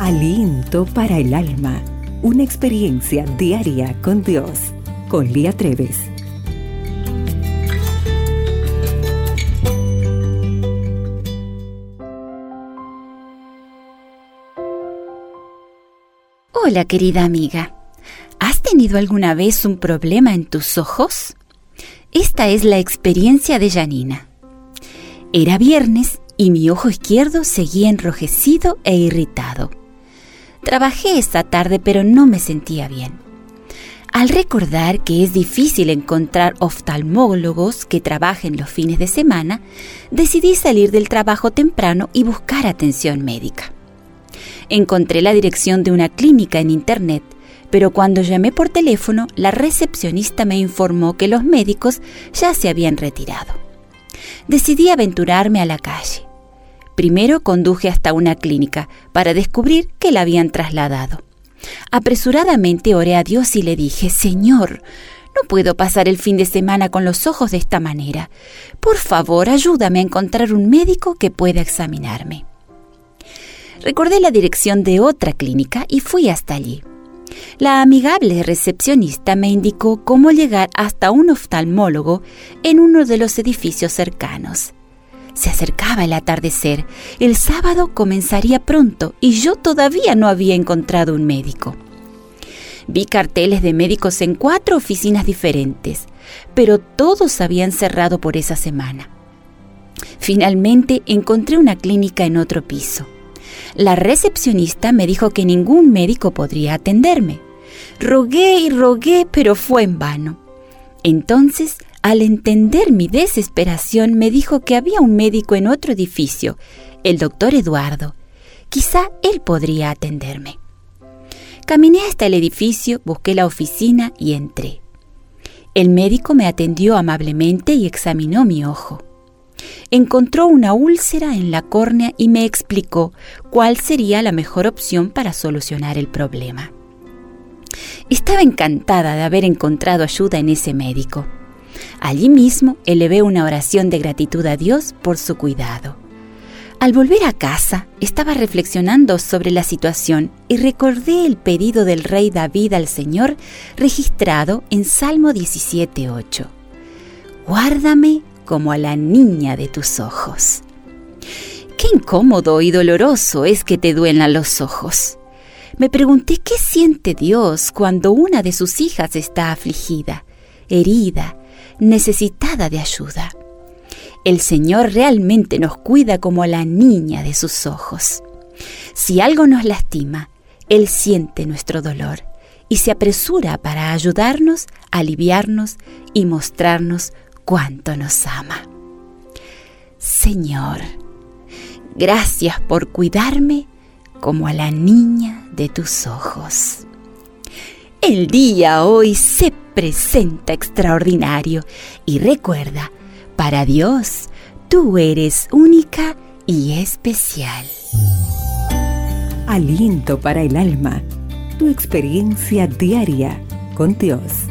Aliento para el alma. Una experiencia diaria con Dios. Con Lía Treves. Hola querida amiga. ¿Has tenido alguna vez un problema en tus ojos? Esta es la experiencia de Janina. Era viernes y mi ojo izquierdo seguía enrojecido e irritado. Trabajé esta tarde pero no me sentía bien. Al recordar que es difícil encontrar oftalmólogos que trabajen los fines de semana, decidí salir del trabajo temprano y buscar atención médica. Encontré la dirección de una clínica en Internet, pero cuando llamé por teléfono, la recepcionista me informó que los médicos ya se habían retirado. Decidí aventurarme a la calle. Primero conduje hasta una clínica para descubrir que la habían trasladado. Apresuradamente oré a Dios y le dije, Señor, no puedo pasar el fin de semana con los ojos de esta manera. Por favor, ayúdame a encontrar un médico que pueda examinarme. Recordé la dirección de otra clínica y fui hasta allí. La amigable recepcionista me indicó cómo llegar hasta un oftalmólogo en uno de los edificios cercanos. Se acercaba el atardecer. El sábado comenzaría pronto y yo todavía no había encontrado un médico. Vi carteles de médicos en cuatro oficinas diferentes, pero todos habían cerrado por esa semana. Finalmente encontré una clínica en otro piso. La recepcionista me dijo que ningún médico podría atenderme. Rogué y rogué, pero fue en vano. Entonces al entender mi desesperación, me dijo que había un médico en otro edificio, el doctor Eduardo. Quizá él podría atenderme. Caminé hasta el edificio, busqué la oficina y entré. El médico me atendió amablemente y examinó mi ojo. Encontró una úlcera en la córnea y me explicó cuál sería la mejor opción para solucionar el problema. Estaba encantada de haber encontrado ayuda en ese médico. Allí mismo elevé una oración de gratitud a Dios por su cuidado. Al volver a casa, estaba reflexionando sobre la situación y recordé el pedido del rey David al Señor registrado en Salmo 17.8. Guárdame como a la niña de tus ojos. Qué incómodo y doloroso es que te duelan los ojos. Me pregunté qué siente Dios cuando una de sus hijas está afligida, herida, necesitada de ayuda. El Señor realmente nos cuida como la niña de sus ojos. Si algo nos lastima, Él siente nuestro dolor y se apresura para ayudarnos, aliviarnos y mostrarnos cuánto nos ama. Señor, gracias por cuidarme como a la niña de tus ojos. El día hoy se presenta extraordinario y recuerda, para Dios, tú eres única y especial. Aliento para el alma, tu experiencia diaria con Dios.